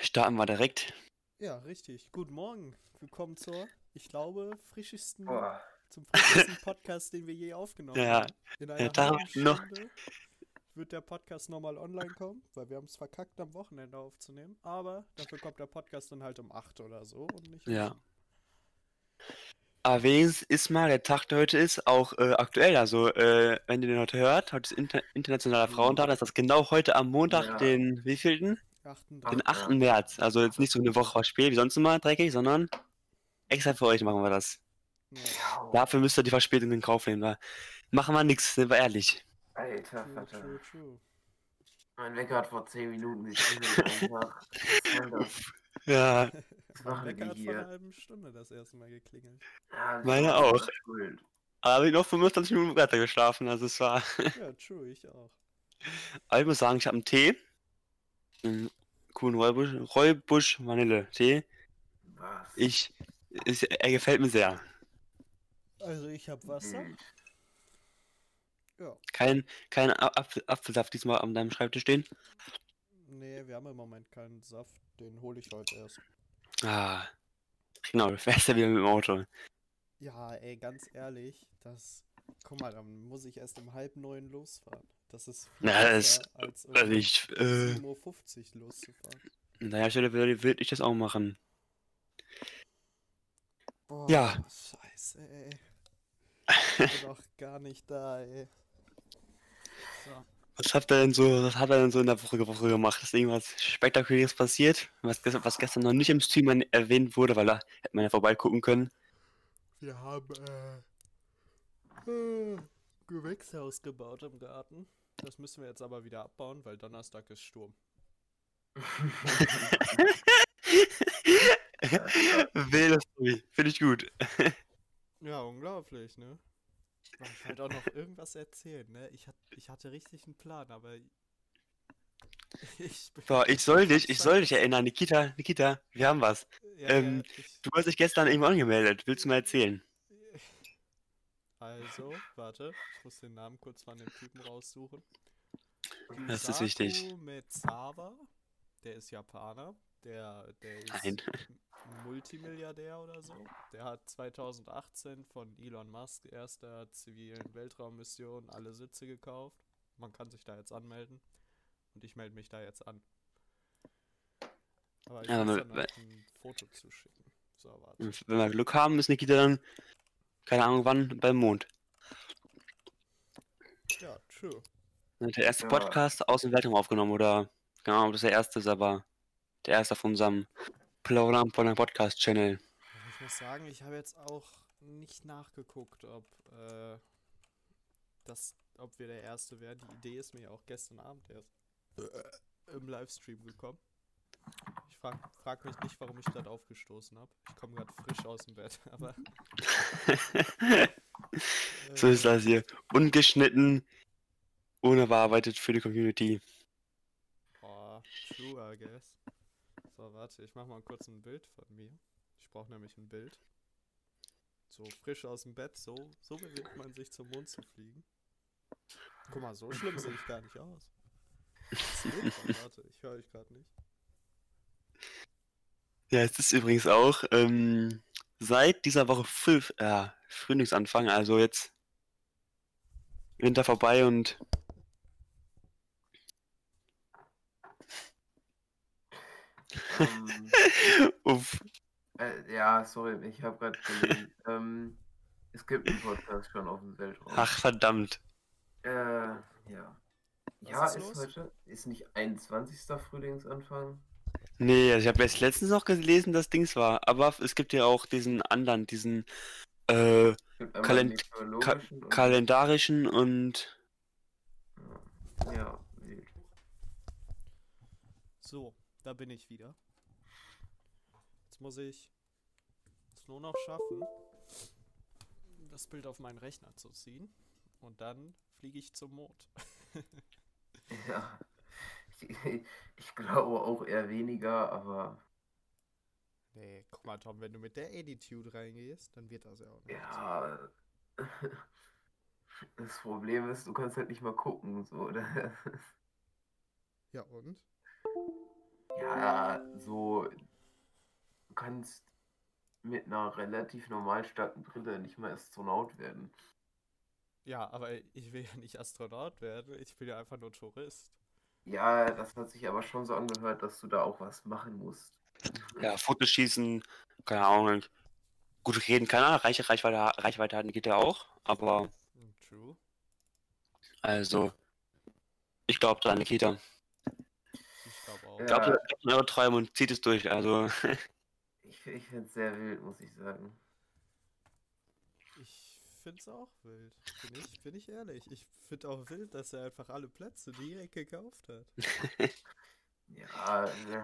Starten wir direkt. Ja, richtig. Guten Morgen. Willkommen zur, ich glaube, frischesten, Boah. zum frischesten Podcast, den wir je aufgenommen Ja, haben. In ja, einer da halben noch- Stunde wird der Podcast nochmal online kommen, weil wir haben es verkackt, am Wochenende aufzunehmen. Aber dafür kommt der Podcast dann halt um 8 oder so und nicht um Ja. 7. Aber wenigstens ist mal der Tag, der heute ist, auch äh, aktuell. Also, äh, wenn ihr den heute hört, heute ist Inter Internationaler Frauentag, ist das genau heute am Montag, Ja. den wievielten? 38. Den Ach, 8. ja. März. Also jetzt nicht so eine Woche spät wie sonst immer dreckig, sondern extra für euch machen wir das. Ja. Dafür müsst ihr die Verspätung in Kauf nehmen. Da machen wir nichts, sind wir ehrlich. Alter, True, Vater. true, true. Mein Wecker hat vor 10 Minuten geklingelt einfach. Das? Ja, Was Mein machen Wecker die hat vor einer hier? halben Stunde das erste Mal geklingelt. Ja, das Meine auch. Schuld. aber habe ich noch 25 Minuten weiter geschlafen. Also es war. Ja, true, ich auch. Aber ich muss sagen, ich habe einen Tee. Einen coolen Räubusch, Räubusch Vanille Tee. Was? Ich. Ist, er gefällt mir sehr. Also ich habe Wasser. Hm. Ja. Kein, kein Apfel, Apfelsaft diesmal an deinem Schreibtisch stehen. Nee, wir haben im Moment keinen Saft. Den hole ich heute erst. Ah. Genau, du fährst ja wieder mit dem Auto. Ja, ey, ganz ehrlich, das. Guck mal, dann muss ich erst um halb neun losfahren. Das ist viel Na, das- als Also ich, äh, 7.50 Uhr loszufahren. an deiner Stelle würde, ich das auch machen. Boah, Ja. scheiße, ey. Ich bin doch gar nicht da, ey. So. Was habt ihr denn so, was hat er denn so in der Woche, Woche gemacht? Ist irgendwas Spektakuläres passiert? Was, gestern- was gestern noch nicht im Stream erwähnt wurde, weil da hätte man ja vorbeigucken können. Wir haben, äh, äh, Gewächshaus gebaut im Garten. Das müssen wir jetzt aber wieder abbauen, weil Donnerstag ist Sturm. Wilde Story, finde ich gut. Ja, unglaublich, ne? Ich wollte auch noch irgendwas erzählen, ne? Ich, hat, ich hatte richtig einen Plan, aber ich So, ich soll dich, ich soll dich erinnern, Nikita, Nikita, wir haben was. Ja, ähm, ja, ich, Du hast dich gestern irgendwo angemeldet, willst du mal erzählen? Also, warte, ich muss den Namen kurz von dem Typen raussuchen. Das ist wichtig. Yusaku Mezawa, der ist Japaner, der, der ist Nein. Multimilliardär oder so. Der hat 2018 von Elon Musk erster zivilen Weltraummission alle Sitze gekauft. Man kann sich da jetzt anmelden. Und ich melde mich da jetzt an. Aber ich Ja, muss dann noch ein Foto zuschicken. So, warte. Wenn wir Glück haben, ist Nikita dann, keine Ahnung wann, beim Mond. Ja, true. Dann hat Der erste Ja. Podcast aus dem Weltraum aufgenommen, oder, keine Ahnung, ob das der erste ist, aber der erste auf unserem Plaudern von der Podcast-Channel. Ich muss sagen, ich habe jetzt auch nicht nachgeguckt, ob, äh, das, ob wir der Erste wären. Die Idee ist mir ja auch gestern Abend erst äh, im Livestream gekommen. Ich frage frag mich nicht, warum ich gerade aufgestoßen habe. Ich komme gerade frisch aus dem Bett, aber. so ist das hier. Ungeschnitten, ohne bearbeitet für die Community. Oh, true, I guess. So, warte, ich mache mal kurz ein Bild von mir. Ich brauche nämlich ein Bild. So frisch aus dem Bett, so, so bewegt man sich zum Mond zu fliegen. Guck mal, so schlimm sehe ich gar nicht aus. Warte, ich höre euch gerade nicht. Ja, es ist übrigens auch ähm, seit dieser Woche Früh, äh, Frühlingsanfang, also jetzt Winter vorbei und ähm, uff, äh, ja, sorry, ich habe gerade gelesen. ähm, es gibt einen Podcast schon auf dem Weltraum. ach verdammt. Äh, ja. Was ja, ist ist, heute. Ist nicht 21. Frühlingsanfang? Nee, also ich habe erst letztens noch gelesen, dass Dings war, aber es gibt ja auch diesen anderen, diesen äh, Kalend- meteorologischen und- kalendarischen und Ja, wild. So, da bin ich wieder. Jetzt muss ich es nur noch schaffen, das Bild auf meinen Rechner zu ziehen. Und dann fliege ich zum Mond. Ja. Ich, glaube auch eher weniger, aber Nee, guck mal, Tom, wenn du mit der Attitude reingehst, dann wird das ja auch nicht. ja. Das Problem ist, du kannst halt nicht mal gucken. So, oder? Ja, und? Ja, so. Du kannst mit einer relativ normal starken Brille nicht mal Astronaut werden. Ja, aber ich will ja nicht Astronaut werden, ich bin ja einfach nur Tourist. Ja, das hat sich aber schon so angehört, dass du da auch was machen musst. Ja, Fotos schießen, keine Ahnung. Gut reden kann er, Reiche, Reichweite, Reichweite hatten geht ja auch, aber True. also, ich glaube da an Nikita. Ich glaube auch. Ja. Glaubt an eure Träume und zieht es durch, also. Ich, ich finde es sehr wild, muss ich sagen. Ich find's auch wild. Bin ich, bin ich ehrlich. Ich find auch wild, dass er einfach alle Plätze direkt gekauft hat. Ja, äh,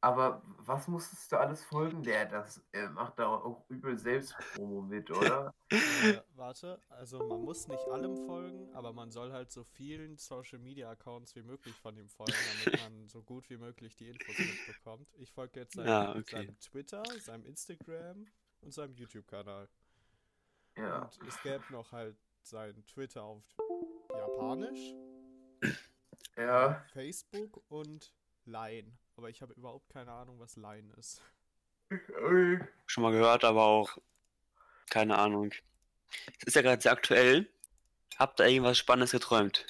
aber was musstest du alles folgen? Der das äh, macht da auch übel Selbstpromo mit, oder? Äh, warte, also man muss nicht allem folgen, aber man soll halt so vielen Social Media Accounts wie möglich von ihm folgen, damit man so gut wie möglich die Infos mitbekommt. Ich folge jetzt seinem, Ja, okay. seinem Twitter, seinem Instagram und seinem YouTube-Kanal. Ja. Und es gäbe noch halt sein Twitter auf Japanisch, Ja, Facebook und Line. Aber ich habe überhaupt keine Ahnung, was Line ist. Schon mal gehört, aber auch keine Ahnung. Es ist ja gerade sehr aktuell. Habt ihr irgendwas Spannendes geträumt?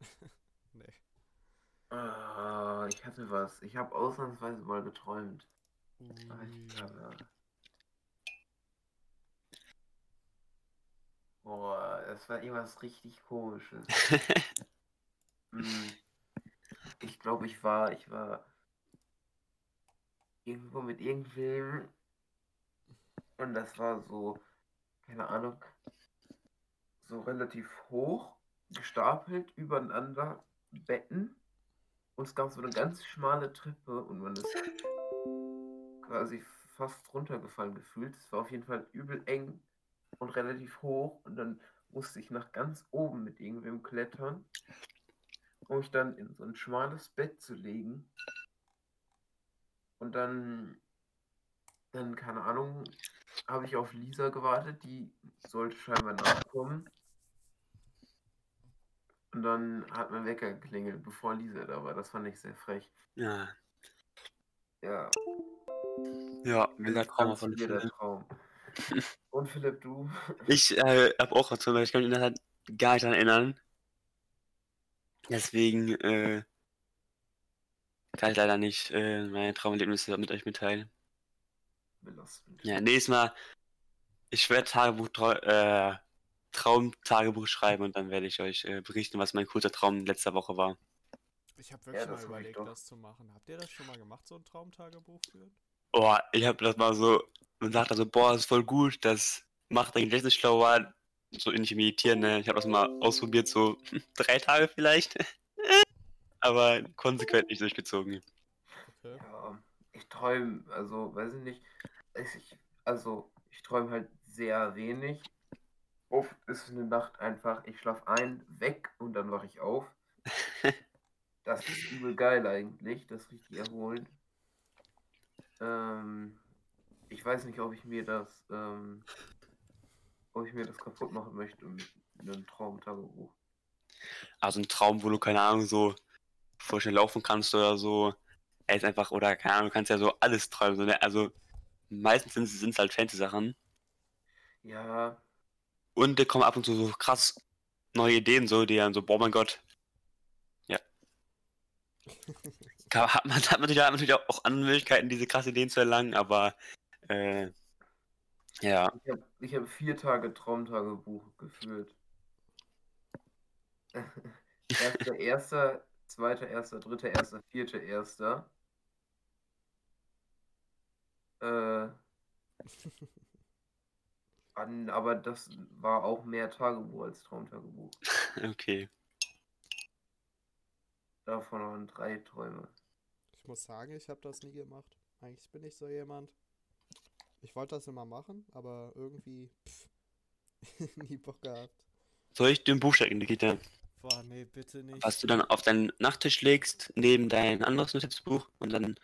Nee. Ah, ich hatte was. Ich habe ausnahmsweise mal geträumt. Ui. Alter. Boah, das war irgendwas richtig komisches. Hm. Ich glaube, ich war, ich war irgendwo mit irgendwem und das war so, keine Ahnung, so relativ hoch gestapelt übereinander Betten und es gab so eine ganz schmale Treppe und man ist quasi fast runtergefallen gefühlt. Es war auf jeden Fall übel eng und relativ hoch und dann musste ich nach ganz oben mit irgendwem klettern, um mich dann in so ein schmales Bett zu legen. Und dann, dann, keine Ahnung, habe ich auf Lisa gewartet, die sollte scheinbar nachkommen. Und dann hat mein Wecker geklingelt, bevor Lisa da war. Das fand ich sehr frech. Ja. Ja, Ja, Trauma ganz von Philipp. Traum. Und Philipp, du? Ich äh, habe auch was ich kann mich halt gar nicht daran erinnern. Deswegen äh, kann ich leider nicht äh, meine Traumerlebnisse mit euch mitteilen. Belastend. Ja, nächstes Mal, ich werde Tagebuch, äh, Traumtagebuch schreiben und dann werde ich euch äh, berichten, was mein kurzer Traum letzter Woche war. Ich habe wirklich das mal überlegt, das zu machen. Habt ihr das schon mal gemacht, so ein Traumtagebuch führen? Oh, ich habe das mal so, man sagt also, boah, das ist voll gut, das macht dein Gedächtnis schlauer, so ähnlich meditieren, ne? Ich habe das mal ausprobiert, so drei Tage vielleicht, aber konsequent nicht durchgezogen. Okay. Ja, ich träume, also, weiß ich nicht. Ich, also, ich träume halt sehr wenig. Oft ist eine Nacht einfach, ich schlafe ein, weg und dann wache ich auf. Das ist übel geil eigentlich, das ist richtig erholend. Ähm, ich weiß nicht, ob ich mir das, ähm, ob ich mir das kaputt machen möchte mit einem Traumtagebuch. Also ein Traum, wo du, keine Ahnung, so voll schnell laufen kannst oder so. Er ist einfach, oder keine Ahnung, du kannst ja so alles träumen. So, ne? Also meistens sind es halt Fantasy-Sachen. Ja, Und da kommen ab und zu so krass neue Ideen, so, die dann so, boah, mein Gott. Ja. Hat, man, hat man natürlich, hat man natürlich auch andere Möglichkeiten, diese krasse Ideen zu erlangen, aber äh, ja. Ich habe ich hab vier Tage Traumtagebuch geführt. Erster, erster, zweiter, erster, dritter, erster, vierter, erster. Äh, an, aber das war auch mehr Tagebuch als Traumtagebuch. Okay. Davon waren drei Träume. Ich muss sagen, ich habe das nie gemacht. Eigentlich bin ich so jemand. Ich wollte das immer machen, aber irgendwie pff, nie Bock gehabt. Soll ich dir ein Buch stecken, Nikita? Boah, nee, bitte nicht. Was du dann auf deinen Nachttisch legst, neben dein anderes Notizbuch und dann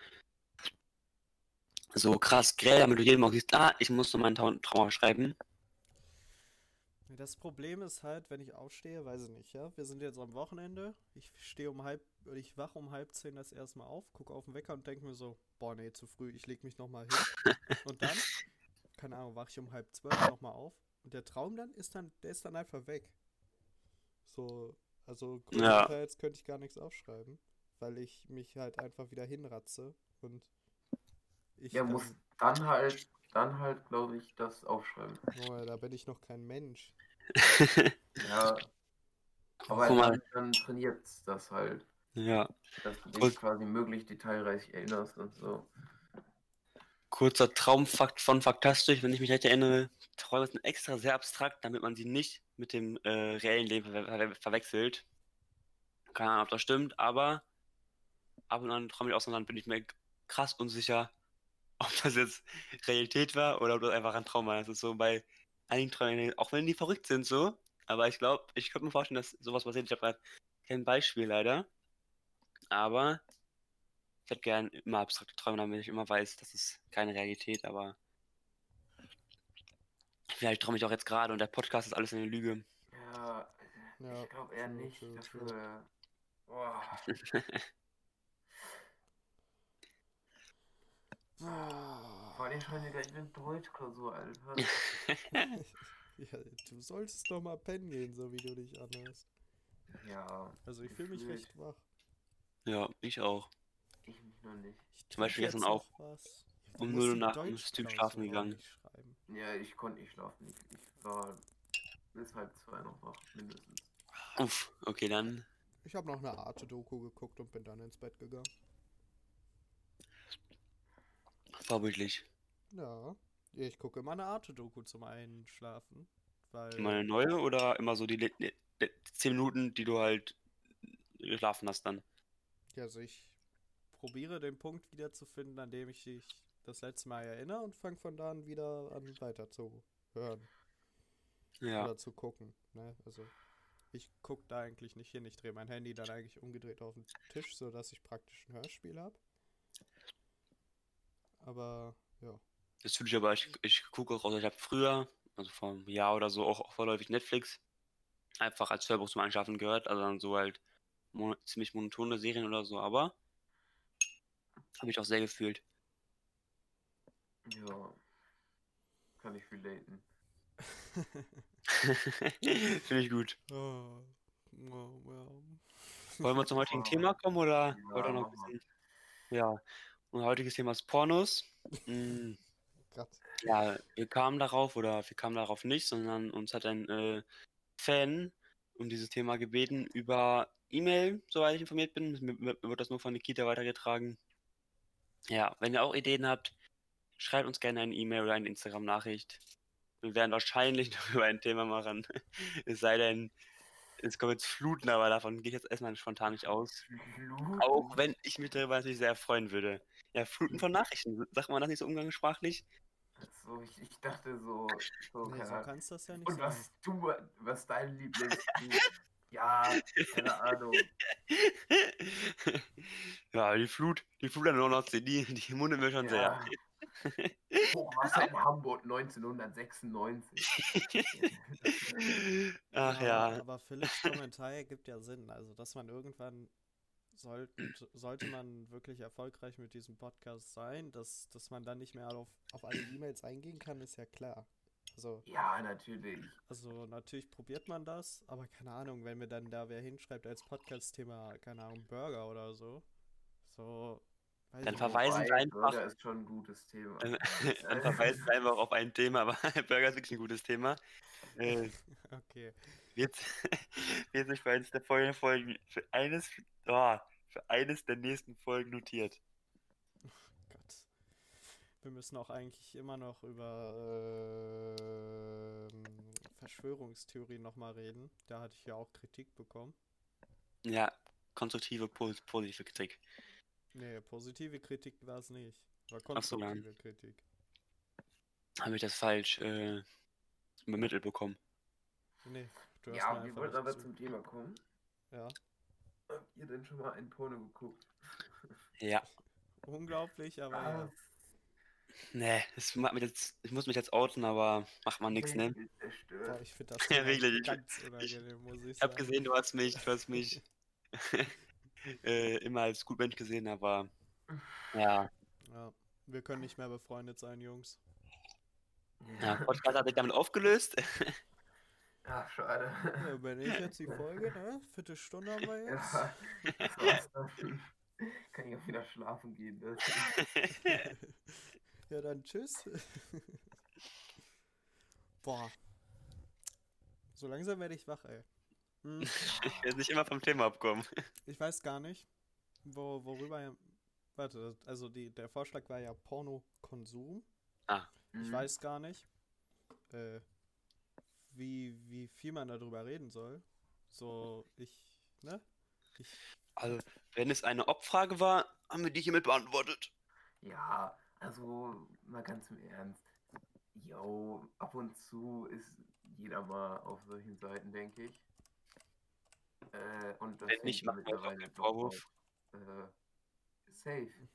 so krass grell, damit du jedem auch siehst, ah, ich muss noch meinen Traum schreiben. Das Problem ist halt, wenn ich aufstehe, weiß ich nicht, ja. Wir sind jetzt am Wochenende. Ich stehe um halb, ich wache um halb zehn das erste Mal auf, gucke auf den Wecker und denke mir so, boah, nee, zu früh, ich leg mich nochmal hin. und dann, keine Ahnung, wache ich um halb zwölf nochmal auf. Und der Traum dann ist dann, der ist dann einfach weg. So, also Ja. größtenteils könnte ich gar nichts aufschreiben, weil ich mich halt einfach wieder hinratze und ich Ja, muss dann halt, dann halt, glaube ich, das aufschreiben. Junge, da bin ich noch kein Mensch. Ja, aber Guck mal. dann, dann trainiert das halt, ja. dass du dich Gut. quasi möglichst detailreich erinnerst und so. Kurzer Traumfakt von Faktastisch, wenn ich mich recht erinnere. Träume sind extra sehr abstrakt, damit man sie nicht mit dem äh, reellen Leben ver ver verwechselt. Keine Ahnung, ob das stimmt, aber ab und an träume ich auch so, dann bin ich mir krass unsicher, ob das jetzt Realität war oder ob das einfach ein Traum war. Das ist so bei einigen Träumen, auch wenn die verrückt sind so, aber ich glaube, ich könnte mir vorstellen, dass sowas passiert. Ich habe gerade kein Beispiel leider, aber ich hätte gern immer abstrakte Träume, damit ich immer weiß, das ist keine Realität, aber vielleicht träume ich auch jetzt gerade und der Podcast ist alles eine Lüge. Ja, Ja, ich glaube eher nicht dafür. Boah. Vor allem schon wieder gleich eine Deutschklausur, Alter. Ja, du solltest doch mal pennen gehen, so wie du dich anhörst. Ja, Also ich fühle mich recht wach. Ja, ich auch. ich mich noch nicht. Ich Zum Beispiel gestern auch was. Ich um muss 0 Uhr nachts Stream Deutschklausur schlafen gegangen. schreiben. Ja, ich konnte nicht schlafen. Ich, ich war bis halb zwei noch wach, mindestens. Uff, okay, dann. Ich habe noch eine Arte-Doku geguckt und bin dann ins Bett gegangen. Vorbildlich. Ja. Ich gucke immer eine Arte-Doku zum Einschlafen. Weil. Immer eine neue oder immer so die le- le- le- 10 Minuten, die du halt geschlafen hast dann? Ja, also ich probiere den Punkt wiederzufinden, an dem ich mich das letzte Mal erinnere und fange von da an wieder an weiter zu hören Ja. oder zu gucken. Ne? Also ich gucke da eigentlich nicht hin. Ich drehe mein Handy dann eigentlich umgedreht auf den Tisch, sodass ich praktisch ein Hörspiel habe. Aber ja. Das fühle ich aber, ich, ich gucke auch raus. Ich habe früher, also vor einem Jahr oder so, auch, auch vorläufig Netflix einfach als Hörbuch zum Einschlafen gehört. Also dann so halt mon ziemlich monotone Serien oder so, aber habe ich auch sehr gefühlt. Ja. Kann ich relaten. Finde ich gut. oh, oh, well. Wollen wir zum heutigen Oh. Thema kommen oder Ja, noch ein bisschen? Ja, unser heutiges Thema ist Pornos. Mm, Gott. Ja, wir kamen darauf oder wir kamen darauf nicht, sondern uns hat ein äh, Fan um dieses Thema gebeten über E-Mail, soweit ich informiert bin. Mir mir wird das nur von Nikita weitergetragen. Ja, wenn ihr auch Ideen habt, schreibt uns gerne eine E-Mail oder eine Instagram-Nachricht. Wir werden wahrscheinlich noch über ein Thema machen. es sei denn, es kommt jetzt Fluten, aber davon gehe ich jetzt erstmal spontan nicht aus. Fluten? Auch wenn ich mich darüber natürlich sehr freuen würde. Ja, Fluten von Nachrichten. Sagt man das nicht so umgangssprachlich? So, ich, ich dachte so, so, Nee, so kannst das ja nicht Und sagen. was du, was dein Lieblings... ja, keine Ahnung. ja, die Flut, die Flut an der Nordsee, die, die mundet mir schon Ja. sehr. Hochwasser in Hamburg 1996. Ach Ja, ja. Aber Philipps Kommentar ergibt ja Sinn. Also, dass man irgendwann sollten, sollte man wirklich erfolgreich mit diesem Podcast sein, dass, dass man dann nicht mehr auf, auf alle E-Mails eingehen kann, ist ja klar. Also, ja, natürlich. also natürlich probiert man das, aber keine Ahnung, wenn mir dann da wer hinschreibt als Podcast-Thema, keine Ahnung, Burger oder so, so, weiß Dann ich verweisen- wir einfach- Burger ist schon ein gutes Thema. Dann, dann verweisen wir einfach auf ein Thema, aber Burger ist wirklich ein gutes Thema. Äh. Okay. Wird, wird sich für eines der folgenden Folgen, für eines, oh, für eines der nächsten Folgen notiert. Gott. Wir müssen auch eigentlich immer noch über ähm, Verschwörungstheorien nochmal reden. Da hatte ich ja auch Kritik bekommen. Ja, konstruktive, pos- positive Kritik. Nee, positive Kritik war es nicht. War Ach so, konstruktive Kritik. Habe ich das falsch äh, übermittelt bekommen? Nee, du Ja, wir wollten aber zu. zum Thema kommen. Ja. Habt ihr denn schon mal ein Porno geguckt? Ja. Unglaublich, aber ja. Was? Nee, das macht mich jetzt, ich muss mich jetzt outen, aber macht man nichts, ne? Boah, zerstört. ich finde das Ja, wirklich. ganz unangenehm, muss ich Ich hab sagen. gesehen, du hast mich, du hast mich äh, immer als gut Mensch gesehen, aber ja, Ja, wir können nicht mehr befreundet sein, Jungs. ja Podcast hat sich damit aufgelöst. Ach, schade. Ja, übernehme ich jetzt die Folge, ne? Viertelstunde haben wir jetzt. Ja. Kann ich auch wieder schlafen gehen. Ne? ja, dann tschüss. Boah. So langsam werde ich wach, ey. Hm, Ich will nicht immer vom Thema abkommen. Ich weiß gar nicht, wo, worüber. Warte, also die, der Vorschlag war ja Pornokonsum. Ich Mhm. weiß gar nicht, äh, wie, wie viel man darüber reden soll. So, ich, ne? Ich, Also, wenn es eine Obfrage war, haben wir die hiermit beantwortet. Ja, also mal ganz im Ernst. Yo, ab und zu ist jeder mal auf solchen Seiten, denke ich. Äh, und das Wenn nicht, wir uns auch doch Vorwurf. Äh, safe.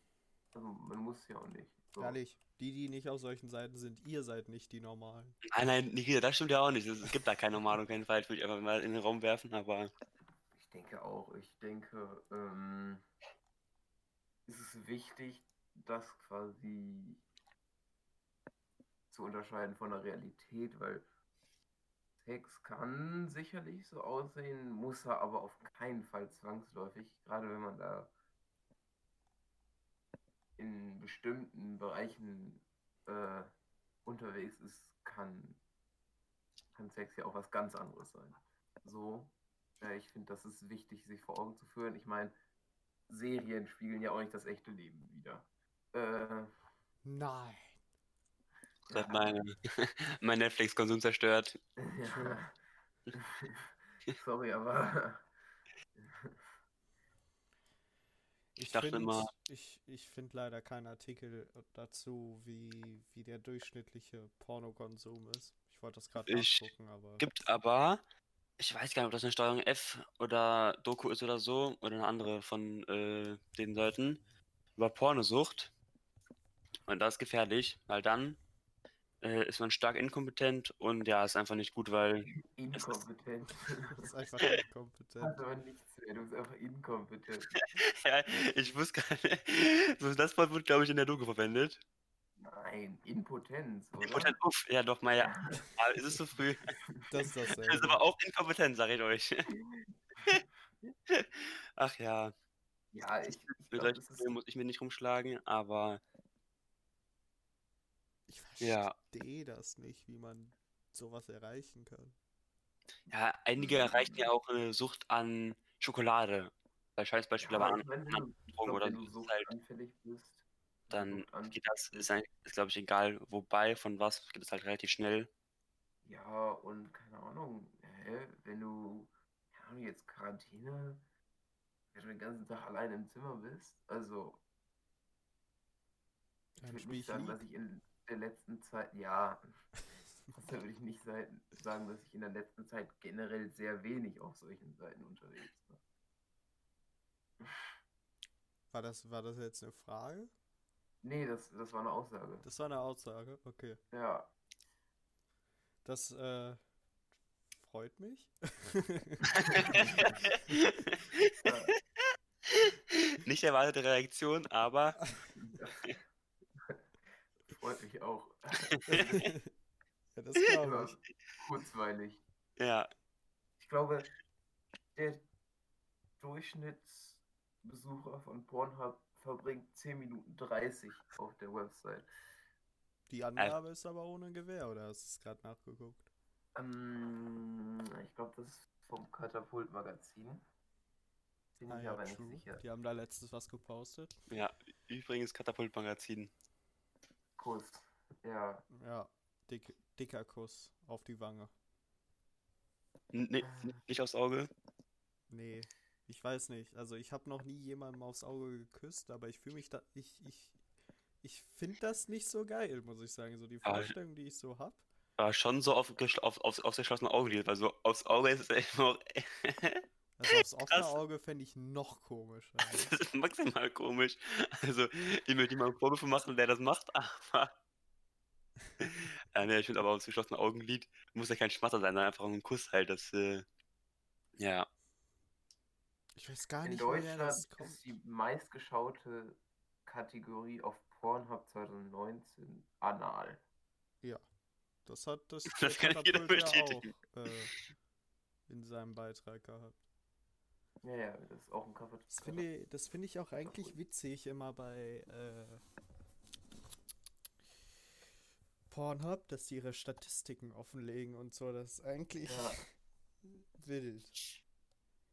Also man muss ja auch nicht. So. ehrlich, die, die nicht auf solchen Seiten sind, ihr seid nicht die Normalen. Nein, nein, Nikita, das stimmt ja auch nicht. Es gibt da keine Normale auf jeden Fall. Ich würde ich einfach mal in den Raum werfen, aber Ich denke auch. Ich denke, ähm, es ist wichtig, das quasi zu unterscheiden von der Realität, weil Sex kann sicherlich so aussehen, muss er aber auf keinen Fall zwangsläufig, gerade wenn man da in bestimmten Bereichen äh, unterwegs ist, kann, kann Sex ja auch was ganz anderes sein. So, äh, ich finde, das ist wichtig, sich vor Augen zu führen. Ich meine, Serien spiegeln ja auch nicht das echte Leben wieder. Äh, Nein. das hat meine, mein Netflix-Konsum zerstört. ja. Sorry, aber Ich dachte find, immer- ich, ich finde leider keinen Artikel dazu, wie, wie der durchschnittliche Pornokonsum ist. Ich wollte das gerade Ich- nachgucken, aber. Gibt aber, ich weiß gar nicht, ob das eine Steuerung F oder Doku ist oder so, oder eine andere von äh, den Seiten, über Pornosucht. Und das ist gefährlich, weil dann äh, ist man stark inkompetent und ja, ist einfach nicht gut, weil inkompetent. Das ist einfach inkompetent. Hat aber nichts mehr, du bist einfach inkompetent. ja, ich wusste gar nicht. So, das Wort wird, glaube ich, in der Doku verwendet. Nein, Impotenz, oder? Impotent, uff, ja doch, mal ja. Aber ist es zu früh? Das ist Das ist dasselbe. aber auch inkompetent, sag ich euch. Ach ja, Ja, ich, ich das ist muss ich mir nicht rumschlagen, aber Ich Ja. verstehe das nicht, wie man sowas erreichen kann. ja, einige erreichen ja auch eine Sucht an Schokolade. Bei Scheißbeispiel, aber Ja, an ich meine, wenn du, ich Drogen oder so. halt, anfällig bist, dann geht das, ist, eigentlich- ist glaube ich egal, wobei, von was, geht es halt relativ schnell. Ja, und keine Ahnung, hä, wenn du, Ahnung, jetzt Quarantäne, wenn du den ganzen Tag allein im Zimmer bist, also ich würde nicht ich sagen, dass ich in der letzten Zeit, ja, das würde ich nicht sagen, dass ich in der letzten Zeit generell sehr wenig auf solchen Seiten unterwegs war. War das, war das jetzt eine Frage? Nee, das, das war eine Aussage. Das war eine Aussage, okay. Ja, Das äh, freut mich. Nicht erwartete Reaktion, aber freut mich auch. ja, das glaube ich. kurzweilig. ja, Ich glaube, der Durchschnittsbesucher von Pornhub verbringt 10 Minuten 30 auf der Website. Die Angabe ist aber ohne Gewehr, oder hast du es gerade nachgeguckt? Ähm, ich glaube, das ist vom Katapult-Magazin. Bin Ah ich ja, aber nicht true. sicher. Die haben da letztens was gepostet. ja, übrigens Katapult-Magazin. Kuss. Ja. Ja, dick, dicker Kuss auf die Wange. Nee, nicht aufs Auge. Nee, ich weiß nicht. Also ich habe noch nie jemandem aufs Auge geküsst, aber ich fühle mich da. Ich, ich, ich finde das nicht so geil, muss ich sagen. So die Ah, Vorstellung, die ich so habe. Aber schon so auf, auf, auf, aufs geschlossene Auge, weil so aufs Auge ist es echt noch. Also aufs offene Krass. Auge fände ich noch komischer. Das ist maximal komisch. Also, ich möchte niemandem Vorwürfe machen, der das macht, aber. äh, ne, ich finde aber aufs geschlossene Augenlid muss ja kein Schmatter sein, sondern einfach ein Kuss halt. Das, äh, ja. Ich weiß gar In nicht, woher Deutschland das kommt. ist die meistgeschaute Kategorie auf Pornhub 2019 Anal. Das hat das, Das kann jeder ja auch bestätigen. äh, in seinem Beitrag gehabt. Ja, ja, das ist auch ein Cover. Das finde ich, das finde ich auch eigentlich witzig immer bei äh, Pornhub, dass die ihre Statistiken offenlegen und so. Das ist eigentlich Ja. wild.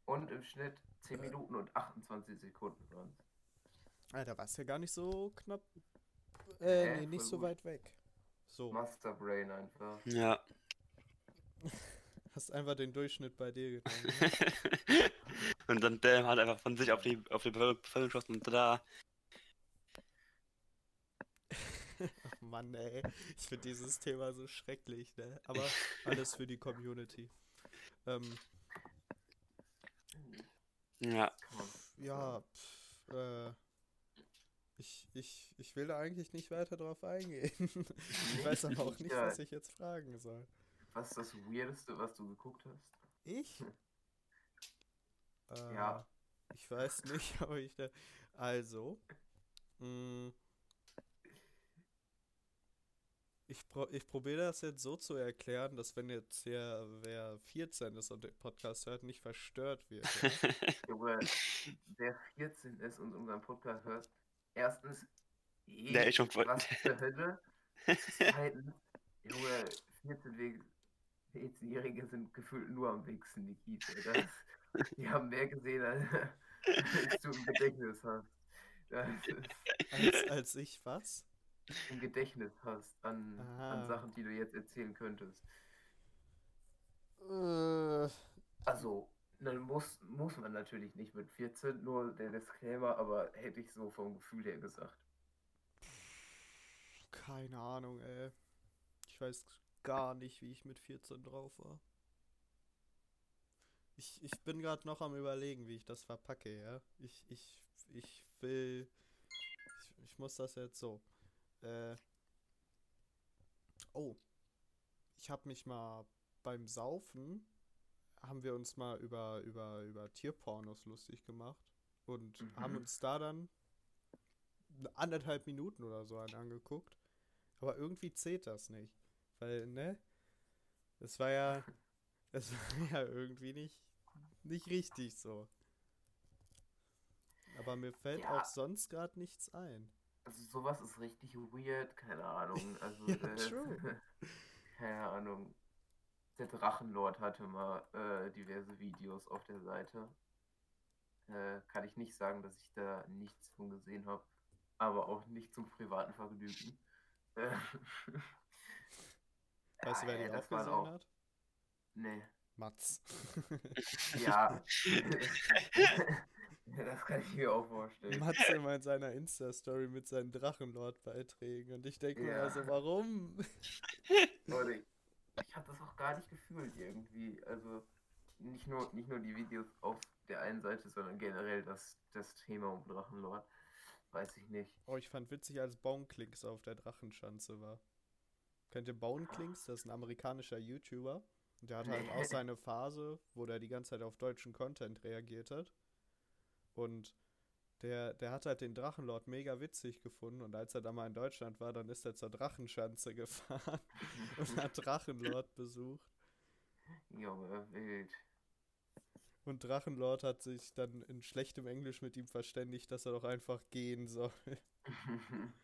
Und im Schnitt 10 Minuten und 28 Sekunden Alter, war es ja gar nicht so knapp. Äh, Hä? nee, nicht so gut. weit weg. So, Master Brain einfach. Ja. hast einfach den Durchschnitt bei dir genommen. ne? Und dann der hat einfach von sich auf die, auf die Bevölkerung geschossen und da. Ach Mann, ey. Ich finde dieses Thema so schrecklich, ne? Aber alles für die Community. Ähm, Ja. Ja, pff, äh, ich, ich, ich will da eigentlich nicht weiter drauf eingehen. ich weiß aber auch nicht, was ich jetzt fragen soll. Was ist das Weirdeste, was du geguckt hast? Ich? Äh, Ja. Ich weiß nicht, aber ich. da- Also. Mh, ich pro, ich probiere das jetzt so zu erklären, dass wenn jetzt hier wer 14 ist und den Podcast hört, nicht verstört wird. Ja? Junge, wer 14 ist und unseren Podcast hört, erstens, eh, ist schon was zur Hölle? Zweitens, Junge, 14 14-Jährige sind gefühlt nur am Wichsen, die Kieze. Das, die haben mehr gesehen, als, du im Gedächtnis hast. Als, als ich was? im Gedächtnis hast an, an Sachen, die du jetzt erzählen könntest. Äh, Also, dann muss, muss man natürlich nicht mit 14, nur der Disclaimer, aber hätte ich so vom Gefühl her gesagt. keine Ahnung, ey. Ich weiß gar nicht, wie ich mit 14 drauf war. Ich, ich bin gerade noch am überlegen, wie ich das verpacke, ja. Ich, ich, ich will. Ich, ich muss das jetzt so. Äh. Oh. Ich habe mich mal beim Saufen haben wir uns mal über, über, über Tierpornos lustig gemacht und haben Mhm. uns da dann anderthalb Minuten oder so einen angeguckt. Aber irgendwie zählt das nicht. Weil, ne? Es war ja. Es war ja irgendwie nicht, nicht richtig so. Aber mir fällt Ja. auch sonst gerade nichts ein. Also sowas ist richtig weird, keine Ahnung. Also, Ja, äh, keine Ahnung. Der Drachenlord hatte mal äh, diverse Videos auf der Seite. Äh, kann ich nicht sagen, dass ich da nichts von gesehen habe, aber auch nicht zum privaten Vergnügen. Äh, Weißt du, wer die auch das waren gesehen auch- hat? Nee. Mats. Ja. das kann ich mir auch vorstellen. Mats immer in seiner Insta-Story mit seinen Drachenlord-Beiträgen. Und ich denke mir Ja. also, warum? Leute, ich habe das auch gar nicht gefühlt irgendwie. Also nicht nur, nicht nur die Videos auf der einen Seite, sondern generell das, das Thema um Drachenlord. Weiß ich nicht. Oh, ich fand witzig, als Boneklinks auf der Drachenschanze war. Kennt ihr Boneklinks? Das ist ein amerikanischer YouTuber. Und der hat halt auch seine Phase, wo der die ganze Zeit auf deutschen Content reagiert hat. Und der, der hat halt den Drachenlord mega witzig gefunden. Und als er dann mal in Deutschland war, dann ist er zur Drachenschanze gefahren und hat Drachenlord besucht. Junge, wild. Und Drachenlord hat sich dann in schlechtem Englisch mit ihm verständigt, dass er doch einfach gehen soll.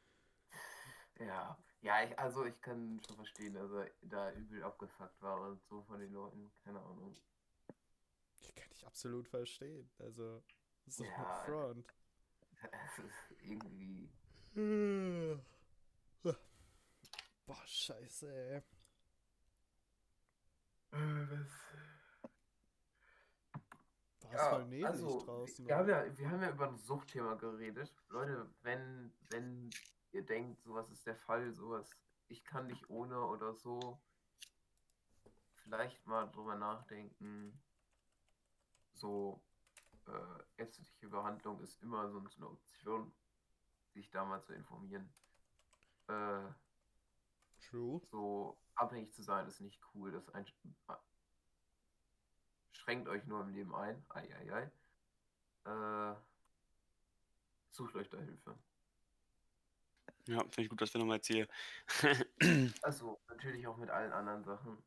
ja, ja, ich, also ich kann schon verstehen, dass er da übel abgefuckt war und so von den Leuten. Keine Ahnung. Ich kann dich absolut verstehen. Also, so Ja. Front. Es ist irgendwie. Boah, scheiße, ey. Boah, ist voll neblig also, draußen. Wir haben, oder? ja, wir haben ja über ein Suchtthema geredet. Leute, wenn, wenn ihr denkt, sowas ist der Fall, sowas, ich kann nicht ohne oder so, vielleicht mal drüber nachdenken, so äh, ärztliche Behandlung ist immer so eine Option, sich da mal zu informieren. Äh, True. so abhängig zu sein ist nicht cool. Das ein, schränkt euch nur im Leben ein. Eieiei. Äh, sucht euch da Hilfe. Ja, finde ich gut, dass wir nochmal jetzt hier. Also natürlich auch mit allen anderen Sachen.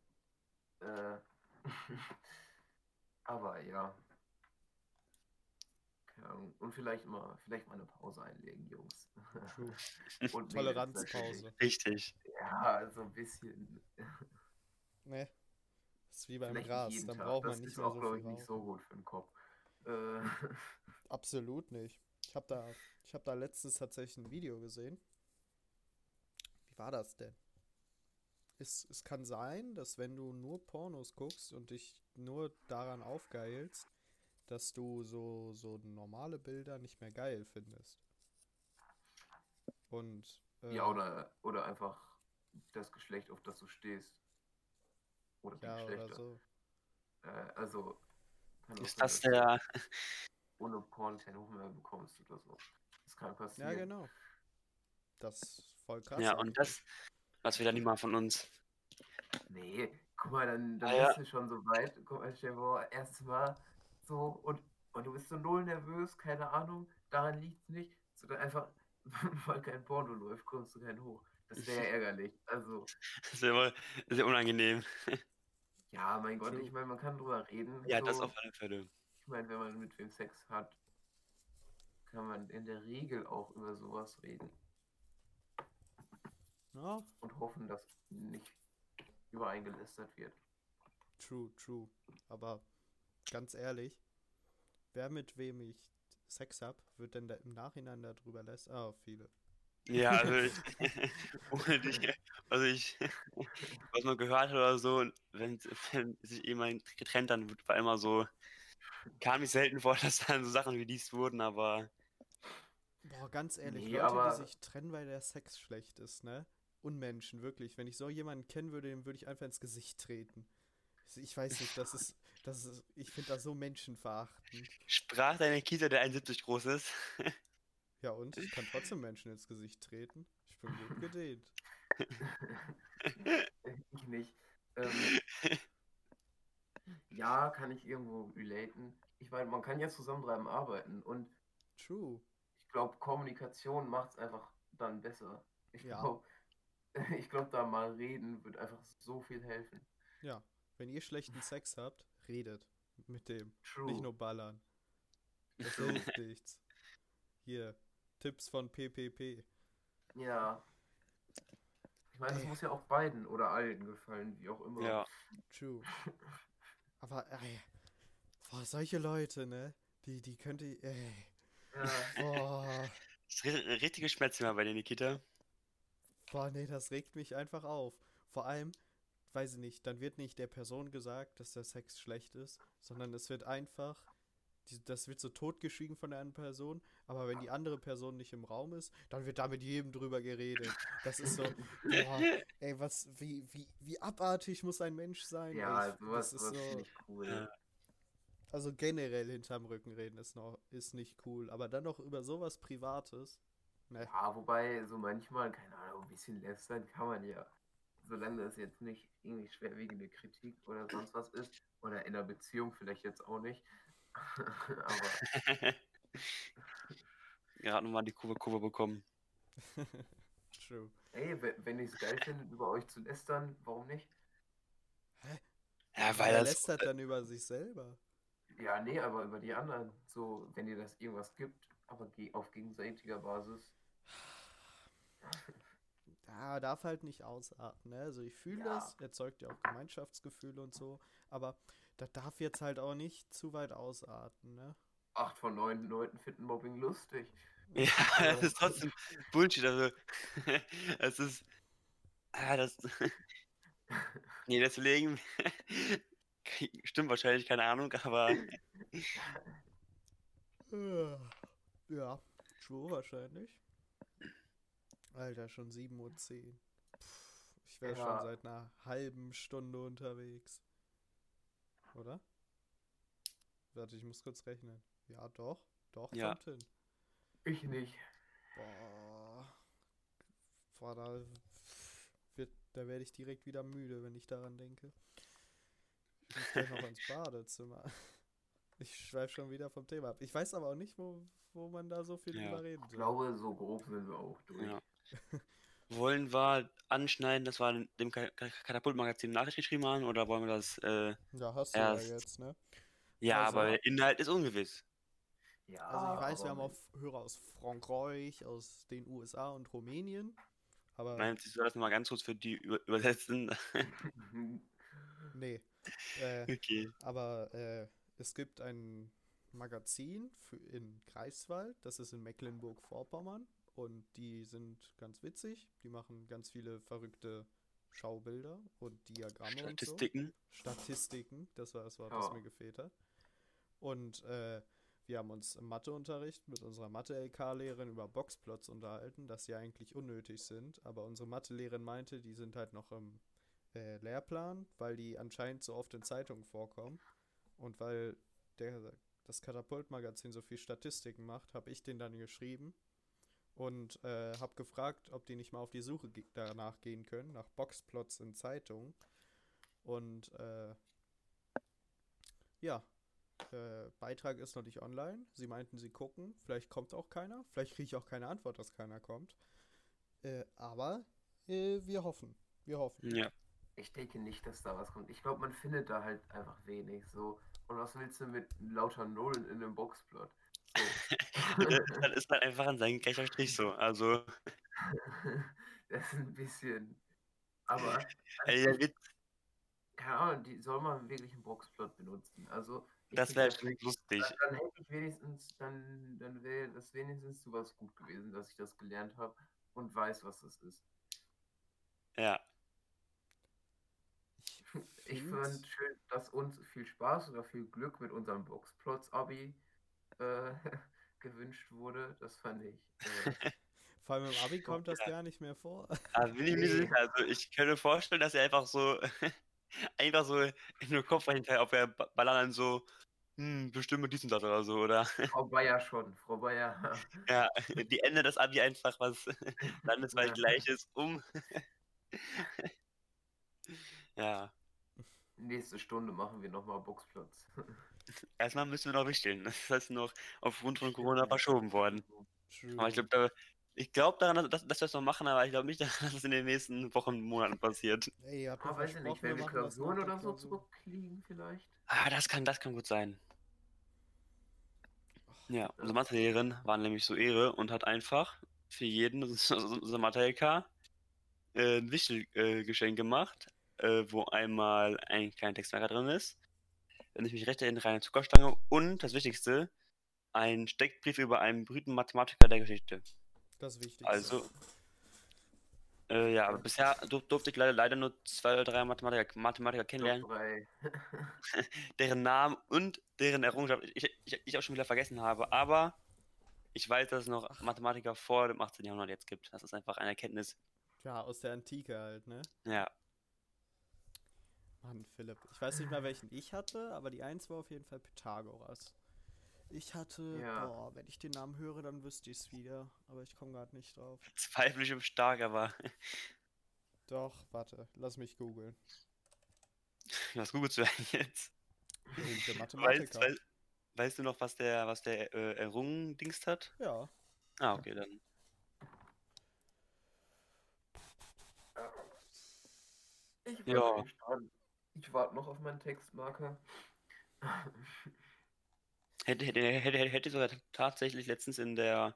Äh, aber ja. Keine Ahnung. Und vielleicht mal, vielleicht mal eine Pause einlegen, Jungs. Und Toleranzpause. Richtig. Ja, so ein bisschen. Ne. Das ist wie beim Vielleicht Gras. jeden Dann Tag. braucht man das nicht ist mehr auch, so glaube ich, nicht so gut für den Kopf. Äh, Absolut nicht. Ich habe da, ich hab da letztens tatsächlich ein Video gesehen. War das denn? Es, es kann sein, dass wenn du nur Pornos guckst und dich nur daran aufgeilst, dass du so, so normale Bilder nicht mehr geil findest. Und äh, ja, oder, oder einfach das Geschlecht, auf das du stehst. Oder die ja, oder Geschlechter. so. Äh, also. Ist sein, das dass du der. Ohne Porn keinen Hunger bekommst oder so. Das kann passieren. Ja, genau. Das ist voll krass. Ja, und das. Was dann niemand von uns? Nee, guck mal, dann, dann Ah, ja. bist du schon so weit. Guck mal, stell dir vor, erstes Mal so und, und du bist so null nervös, keine Ahnung, daran liegt's nicht. So dann einfach, weil kein Porno läuft, kommst du keinen hoch. Das wäre ja ärgerlich. Also, Das ist immer sehr unangenehm. ja, mein Gott, ich meine, man kann drüber reden. Ja, so. das auf alle Fälle. Ich meine, wenn man mit wem Sex hat, kann man in der Regel auch über sowas reden Ja, und hoffen, dass nicht übereingelästert wird. True, true. Aber ganz ehrlich, wer mit wem ich Sex hab, wird denn da im Nachhinein darüber lässt? Ah, viele. Ja, also ich, ohne dich, also ich, was man gehört hat oder so, wenn, wenn sich jemand getrennt, dann wird- war immer so, kam nicht selten vor, dass dann so Sachen released wurden, aber Boah, ganz ehrlich, Nee, Leute, aber- die sich trennen, weil der Sex schlecht ist, ne? Unmenschen, wirklich. Wenn ich so jemanden kennen würde, dem würde ich einfach ins Gesicht treten. Ich- weiß nicht, das ist, das ist, ich finde das so menschenverachtend. sprach deine Kita, der 71 groß ist. Ja, und ich kann trotzdem Menschen ins Gesicht treten. Ich bin gut gedehnt. Ich nicht. Ähm, ja, kann ich irgendwo relaten. Ich meine, man kann ja zusammen dran arbeiten und True. ich glaube, Kommunikation macht es einfach dann besser. Ich Ja. glaube, ich glaube, da mal reden wird einfach so viel helfen. Ja, wenn ihr schlechten Sex habt, redet mit dem. True. Nicht nur ballern. Das hilft nichts. Hier, Tipps von PPP. Ja. Ich meine, das muss ja auch beiden oder allen gefallen, wie auch immer. Ja, True. Aber, ey, boah, solche Leute, ne? Die, die könnte, ey, Ja, boah, das ist ri- richtige Schmerzzimmer bei der Nikita. Boah, nee, das regt mich einfach auf. Vor allem, weiß ich nicht, dann wird nicht der Person gesagt, dass der Sex schlecht ist, sondern es wird einfach, das wird so totgeschwiegen von der anderen Person, aber wenn die andere Person nicht im Raum ist, dann wird da mit jedem drüber geredet. Das ist so, boah, ey, was, wie, wie, wie abartig muss ein Mensch sein? ja ich- sowas, das ist so, finde ich cool. Also generell hinterm Rücken reden ist noch, ist nicht cool. Aber dann noch über sowas Privates. Ne, Ja, wobei, so manchmal, keine Ahnung, ein bisschen lästern kann man ja. Solange das jetzt nicht irgendwie schwerwiegende Kritik oder sonst was ist. Oder in einer Beziehung vielleicht jetzt auch nicht. Aber Gerade nochmal die Kurve, Kurve bekommen. true. ey, we- wenn ich es geil finde, über euch zu lästern, warum nicht? Ja, weil er das. lästert dann über sich selber. Ja, nee, aber über die anderen. So, wenn ihr das irgendwas gibt, aber auf gegenseitiger Basis. Ja, darf halt nicht ausarten, ne? Also ich fühle Ja. das, erzeugt ja auch Gemeinschaftsgefühle und so, aber das darf jetzt halt auch nicht zu weit ausarten, ne? Acht von neun Leuten finden Mobbing lustig. Ja, das ist trotzdem Bullshit. Also, es ist. Ah, das. Nee, deswegen. Stimmt wahrscheinlich, keine Ahnung, aber. Ja, true wahrscheinlich. Alter, schon 7.10 Uhr. Pff, ich wäre Ja. schon seit einer halben Stunde unterwegs. Oder? Warte, ich muss kurz rechnen. Ja, doch. Doch, Ja. kommt hin. Ich nicht. Boah. Boah, da, wird, da werde ich direkt wieder müde, wenn ich daran denke. Ich muss gleich noch ins Badezimmer. Ich schweife schon wieder vom Thema ab. Ich weiß aber auch nicht, wo, wo man da so viel Ja. drüber reden Ich soll. glaube, so grob sind wir auch durch. Ja. Wollen wir anschneiden, dass wir dem Ka- Ka- Katapultmagazin eine Nachricht geschrieben haben oder wollen wir das? Äh, Ja, hast du ja Erst- jetzt, ne? ja, Also- aber der Inhalt ist ungewiss. Ja, Also ich weiß, wir haben auch Hörer aus Frankreich, aus den USA und Rumänien. Aber du, ich soll das nochmal ganz kurz für die über übersetzen? nee. Äh, okay. aber äh, es gibt ein Magazin für, in Greifswald, das ist in Mecklenburg-Vorpommern. Und die sind ganz witzig. Die machen ganz viele verrückte Schaubilder und Diagramme und so. Statistiken. Statistiken, das war das Wort, das Ja. mir gefehlt hat. Und äh, wir haben uns im Matheunterricht mit unserer Mathe-LK-Lehrerin über Boxplots unterhalten, dass sie eigentlich unnötig sind. Aber unsere Mathelehrerin meinte, die sind halt noch im äh, Lehrplan, weil die anscheinend so oft in Zeitungen vorkommen. Und weil der, das Katapult-Magazin so viel Statistiken macht, habe ich den dann geschrieben und äh, habe gefragt, ob die nicht mal auf die Suche ge danach gehen können, nach Boxplots in Zeitungen. Und äh, ja, äh, Beitrag ist noch nicht online. Sie meinten, sie gucken. Vielleicht kommt auch keiner. Vielleicht kriege ich auch keine Antwort, dass keiner kommt. Äh, aber äh, wir hoffen. Wir hoffen. Ja. ich denke nicht, dass da was kommt. Ich glaube, man findet da halt einfach wenig. So. Und was willst du mit lauter Nullen in einem Boxplot? Das ist halt einfach an seinem gleicher Strich so. Also, das ist ein bisschen. Aber ey, der Witz, keine Ahnung, die soll man wirklich einen Boxplot benutzen. Also das wäre wirklich- lustig. Dann, dann hätte ich wenigstens, dann, dann wäre das wenigstens so was gut gewesen, dass ich das gelernt habe und weiß, was das ist. Ja. Ich fand schön, dass uns viel Spaß oder viel Glück mit unserem Boxplots-Abi äh, gewünscht wurde. Das fand ich. Äh, Vor allem im Abi kommt das Ja. gar nicht mehr vor. Aber bin ich mir sicher. Also, ich könnte mir vorstellen, dass er einfach so, einfach so in den Kopf reinfällt, ob er Ba- Ballern so, hm, bestimme dies und das oder so, oder? Frau Bayer schon. Frau Bayer. Ja, die Ende des Abi einfach was landesweit Ja. gleiches um. ja. Nächste Stunde machen wir nochmal Boxplots. Erstmal müssen wir noch wichteln. Das ist noch aufgrund von Corona verschoben worden. Aber ich glaube, da, ich glaube daran, dass, dass wir es noch machen, aber ich glaube nicht daran, dass es in den nächsten Wochen, Monaten passiert. Ey, ihr habt Ah, weiß ich nicht, wenn wir Klausuren der oder so Klausur. zurückliegen vielleicht. Ah, das kann, das kann gut sein. Ja, unsere Mathelehrerin war nämlich so Ehre und hat einfach für jeden unser Mathe-LK äh, ein Wichtelgeschenk gemacht, äh, wo einmal ein kleiner Textmarker drin ist, wenn ich mich recht erinnere, eine Zuckerstange und das Wichtigste, ein Steckbrief über einen berühmten Mathematiker der Geschichte. Das Wichtigste. Also, Äh, ja, aber bisher dur durfte ich leider, leider nur zwei oder drei Mathematiker, Mathematiker kennenlernen, deren Namen und deren Errungenschaft ich, ich, ich auch schon wieder vergessen habe. Aber ich weiß, dass es noch Mathematiker vor dem 18. Jahrhundert jetzt gibt. Das ist einfach eine Erkenntnis. Ja, aus der Antike halt, ne? Ja, Mann, Philipp. Ich weiß nicht mehr, welchen ich hatte, aber die eins war auf jeden Fall Pythagoras. Ich hatte, Ja. boah, wenn ich den Namen höre, dann wüsste ich es wieder. Aber ich komme gerade nicht drauf. zweifle ich im stark, aber Doch, warte, lass mich googeln. was googelst du denn jetzt? Berühmte Weißt, Mathematiker. weißt, weißt du noch, was der, was der äh, Errungen-Dingst hat? Ja. Ah, okay, dann. Ich Ja. warte nicht dran. Ich warte noch auf meinen Textmarker. Hätte, hätte, hätte, hätte, sogar tatsächlich letztens in der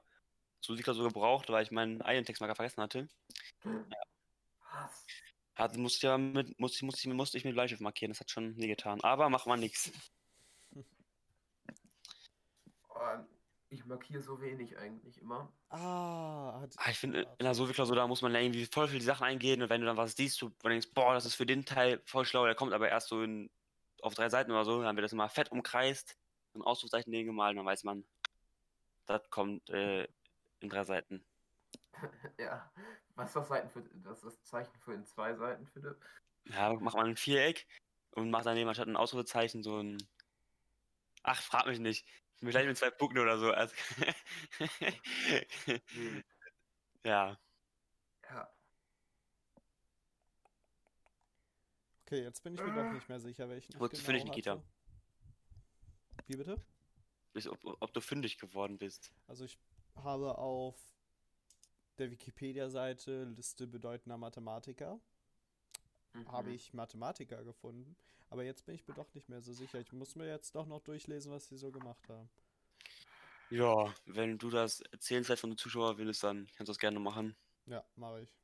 Susi-Klausur so gebraucht, weil ich meinen eigenen Textmarker vergessen hatte. Was? Also musste ich ja mit, musste, ich- musste, ich- musste ich mit Bleistift markieren, das hat schon nie getan. Aber macht man nichts. Ich markiere so wenig eigentlich immer. Ah, hat. Ah, ich finde, in der Suvi-Klausur, da muss man ja irgendwie voll viele Sachen eingehen und wenn du dann was siehst, du du denkst, boah, das ist für den Teil voll schlau, der kommt aber erst so in, auf drei Seiten oder so, dann wird das immer fett umkreist, ein Ausrufzeichen neben gemalt, dann weiß man, das kommt äh, in drei Seiten. ja. Was ist das Seiten für das ist das Zeichen für in zwei Seiten, Philipp? Ja, macht man ein Viereck und macht daneben anstatt ein Ausrufezeichen so ein Ach, frag mich nicht. Vielleicht mit zwei Punkten oder so. Also Hm, ja. ja. Okay, jetzt bin ich mir doch nicht mehr sicher, welchen Wozu genau finde ich Nikita? hatte. Wie bitte? Bis- Ob, ob du fündig geworden bist. Also ich habe auf der Wikipedia-Seite Liste bedeutender Mathematiker, habe Mhm. ich Mathematiker gefunden. Aber jetzt bin ich mir doch nicht mehr so sicher. Ich muss mir jetzt doch noch durchlesen, was sie so gemacht haben. Ja, wenn du das erzählenswert von den Zuschauern willst, dann kannst du das gerne machen. Ja, mache ich.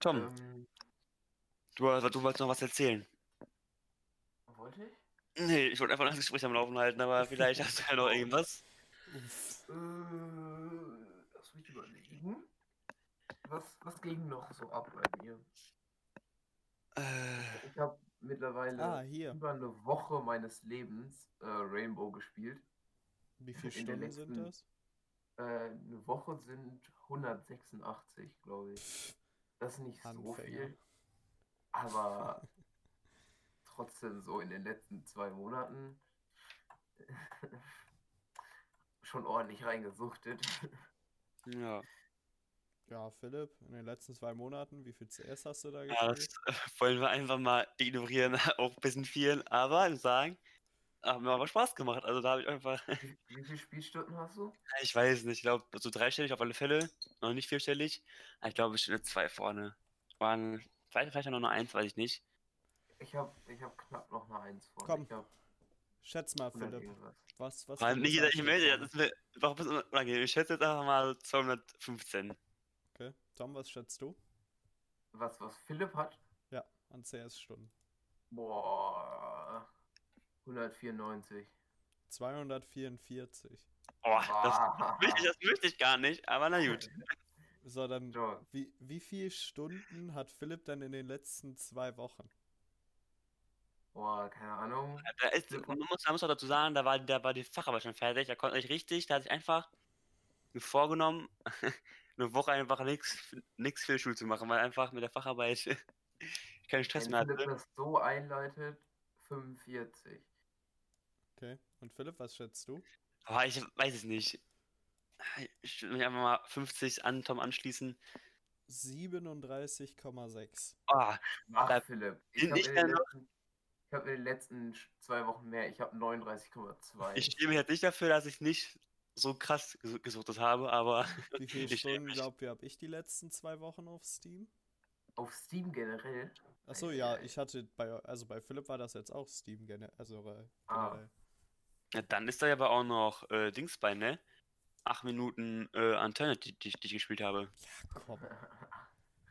Tom, Ähm, du, du wolltest noch was erzählen. wollte ich? Nee, ich wollte einfach das Gespräch am Laufen halten, aber vielleicht hast du ja noch irgendwas. Uff. Äh, lass mich überlegen. Was, was ging noch so ab bei mir? Äh, Ich habe mittlerweile Ah, hier. über eine Woche meines Lebens äh, Rainbow gespielt. Wie viele Stunden sind letzten- das? Äh, eine Woche sind 186, glaube ich. Das ist nicht so Anfänger. viel. Aber trotzdem so in den letzten zwei Monaten schon ordentlich reingesuchtet. ja. Ja, Philipp, in den letzten zwei Monaten, wie viel CS hast du da ja, gespielt? das äh, wollen wir einfach mal ignorieren, auch ein bisschen viel, aber ich sagen, hat mir aber Spaß gemacht. Also da habe ich einfach, Wie, viele Spielstunden hast du? ich weiß nicht, ich glaube so dreistellig auf alle Fälle, noch nicht vierstellig. Ich glaube, ich stehe zwei vorne. Waren vielleicht, vielleicht noch nur eins, weiß ich nicht. Ich habe ich hab knapp noch eine Eins vor. Komm, Ich hab Schätz mal, 100 Philipp. Was, was du nicht ich melde, das ist mir doch ein bisschen unangenehm. Ich schätze jetzt einfach mal 215. Tom, was schätzt du? Was, was Philipp hat? Ja, an CS-Stunden. Boah. 194. 244. Oh, das, Ah. möchte ich, das möchte ich gar nicht, aber na gut. So, dann, So, wie, wie viele Stunden hat Philipp dann in den letzten zwei Wochen? boah, keine Ahnung. Da ist, man, muss, man muss auch dazu sagen, da war, da war die Facharbeit schon fertig, da konnte ich richtig, da hatte ich einfach vorgenommen, eine Woche einfach nichts nix für die Schule zu machen, weil einfach mit der Facharbeit keinen Stress Wenn mehr Philipp hatte. das so einleitet, 45. Okay. Und Philipp, was schätzt du? Aber ich weiß es nicht. Ich würde mich einfach mal 50 an Tom anschließen. 37,6. Oh, Ach, Da Philipp. Ich habe in, hab in den letzten zwei Wochen mehr. Ich habe 39,2. ich stehe mir jetzt nicht dafür, dass ich nicht so krass ges- gesuchtet habe, aber Wie viele Ich Stunden, glaubt ihr, habe ich die letzten zwei Wochen auf Steam? Auf Steam generell. Achso, ja, ich hatte bei, also bei Philipp war das jetzt auch Steam generell, also äh, Ah. generell. ja, dann ist da ja aber auch noch äh, Dings bei, ne? Acht Minuten äh, Antenne, die, die, die ich gespielt habe. Ja, komm.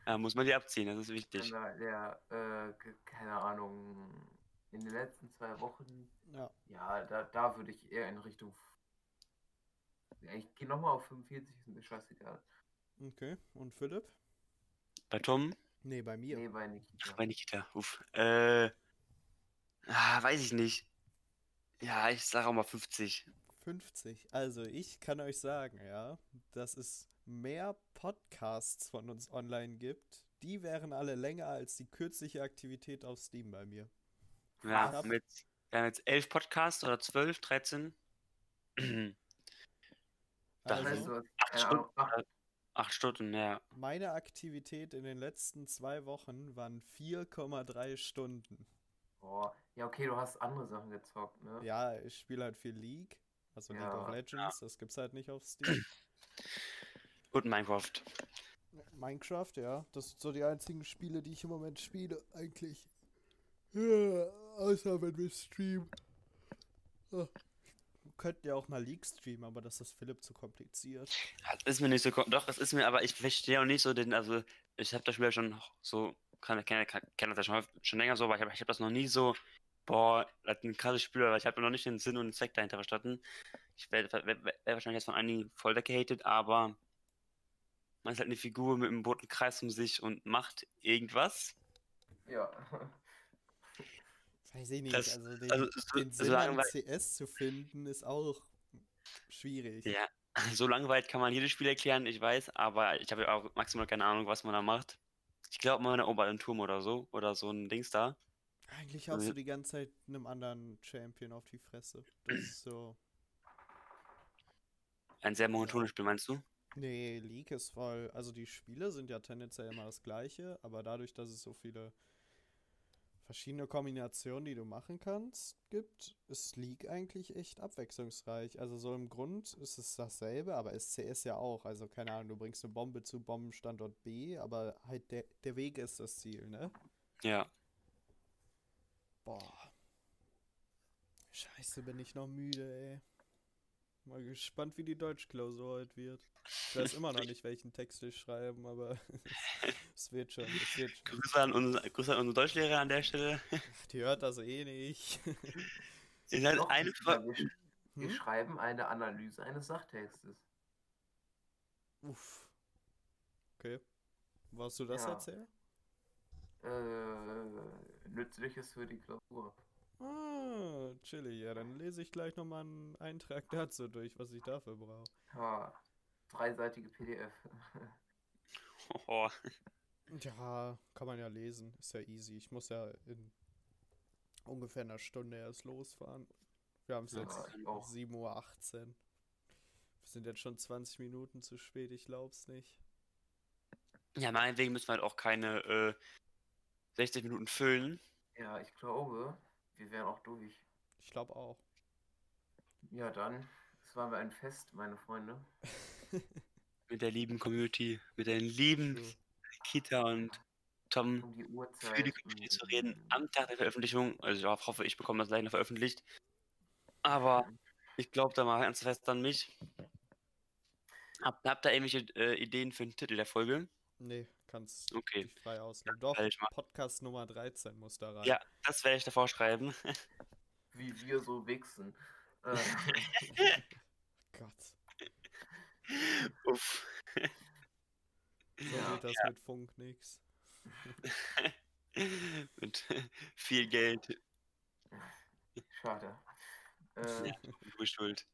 Da muss man die abziehen, das ist wichtig. der, der äh, keine Ahnung, in den letzten zwei Wochen, Ja, ja, da, da würde ich eher in Richtung. Ja, ich gehe nochmal auf 45, ist mir scheißegal. okay. Und Philipp? Bei Tom, Nee, bei mir. Nee, bei Nikita. bei Nikita, uff. Äh, ah, weiß ich nicht. Ja, ich sage auch mal 50. 50. Also ich kann euch sagen, ja, dass es mehr Podcasts von uns online gibt. Die wären alle länger als die kürzliche Aktivität auf Steam bei mir. Ja, hab- mit, wir haben jetzt elf Podcasts oder 12, 13. Also, hast, Acht keine Stunden. Ahnung, acht, Acht Stunden, ja. meine Aktivität in den letzten zwei Wochen waren 4,3 Stunden. boah. Ja, okay, du hast andere Sachen gezockt, ne? Ja, ich spiele halt viel League, also League Ja, of Legends, das gibt's halt nicht auf Steam. Und Minecraft. Minecraft, ja, das sind so die einzigen Spiele, die ich im Moment spiele, eigentlich. Ja, außer wenn wir streamen. Ah. Könnten ja auch mal League streamen, aber das ist Philipp zu kompliziert. Das ist mir nicht so. Doch, es ist mir, aber ich verstehe auch nicht so den. Also, ich habe das Spiel ja schon so. Kann, kann, kann, das ja schon, schon länger so, aber ich habe ich hab das noch nie so. Boah, das ist ein krasses Spiel, aber ich habe noch nicht den Sinn und den Zweck dahinter verstanden. Ich werde werd, werd, werd wahrscheinlich jetzt von einigen voll weggehatet, aber. Man ist halt eine Figur mit einem roten Kreis um sich und macht irgendwas. Ja. Weiß ich nicht, Das- also den, Also, so, den so Sinn an langweilig. CS zu finden, ist auch schwierig. Ja, so langweilig kann man jedes Spiel erklären, ich weiß, aber ich habe ja auch maximal keine Ahnung, was man da macht. Ich glaube, man erobert einen Turm oder so, oder so ein Dings da. Eigentlich haust du die ganze Zeit einem anderen Champion auf die Fresse. Das ist so. Ein sehr monotones Spiel, meinst du? Nee, League ist voll. Also die Spiele sind ja tendenziell immer das gleiche, aber dadurch, dass es so viele verschiedene Kombinationen, die du machen kannst, gibt, ist League eigentlich echt abwechslungsreich. Also so im Grund ist es dasselbe, aber SCS ja auch. Also keine Ahnung, du bringst eine Bombe zu Bombenstandort B, aber halt der, der Weg ist das Ziel, ne? Ja. Boah. Scheiße, bin ich noch müde, ey. Mal gespannt, wie die Deutschklausur heute wird. Ich weiß immer noch nicht, welchen Text ich schreiben, aber es wird schon, es wird schon. Grüße an, unsere, Grüße an unsere Deutschlehrer an der Stelle. Die hört das eh nicht. Ist halt Noch eine Frage. wir, sch- wir Hm? schreiben eine Analyse eines Sachtextes. Uff. Okay. Wolltest du das Ja. erzählen? Äh, Nützliches für die Klausur. Ah, chillig. Ja, dann lese ich gleich nochmal einen Eintrag dazu durch, was ich dafür brauche. Ja, dreiseitige PDF. Oh, Ja, kann man ja lesen. Ist ja easy. Ich muss ja in ungefähr einer Stunde erst losfahren. Wir haben es Ja, jetzt ich auch. 7.18 Uhr. Wir sind jetzt schon 20 Minuten zu spät, ich glaub's nicht. ja, meinetwegen müssen wir halt auch keine äh, 60 Minuten füllen. Ja, ich glaube, wir wären auch durch. Ich glaube auch. Ja, dann. Es war mir ein Fest, meine Freunde. Mit der lieben Community, mit den lieben True. Kita und Tom Um die für die Uhrzeit. Community zu reden am Tag der Veröffentlichung. Also ich hoffe, ich bekomme das gleich noch veröffentlicht. Aber ich glaube da mal ganz fest an mich. Habt, habt ihr irgendwelche äh, Ideen für den Titel der Folge? Nee, kannst Okay. dich frei ausnehmen. Doch, ich machen. Podcast Nummer 13 muss da rein. Ja, das werde ich davor schreiben. Wie wir so wichsen. Äh, Gott, Uff. so Ja. geht das mit Funk nix. Mit viel Geld. schade. Äh, Ja. Du bist schuld.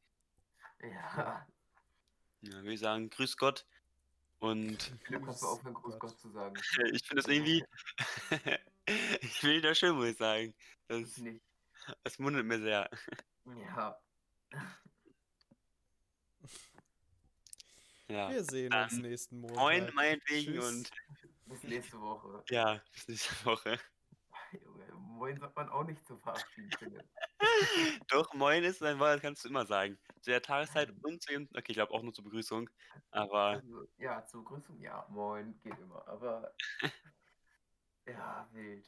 ja. Ja, würde ich sagen, grüß Gott. Und Philipp, kannst du Grüß aufhören, Gruß Gott. Gott zu sagen? ich finde das irgendwie. ich finde das schön, muss ich sagen. Das, Nicht. das mundet mir sehr. Ja. Ja. Wir sehen uns Dann nächsten Monat. Moin, meinetwegen Tschüss. und Bis nächste Woche. ja, bis nächste Woche. Moin sagt man auch nicht zu verabschieden, Philipp. Doch, moin ist ein Wort, das kannst du immer sagen. Zu der Tageszeit und zu dem. Okay, ich glaube auch nur zur Begrüßung. Aber Also, ja, zur Begrüßung, ja, moin, geht immer. Aber ja, wild.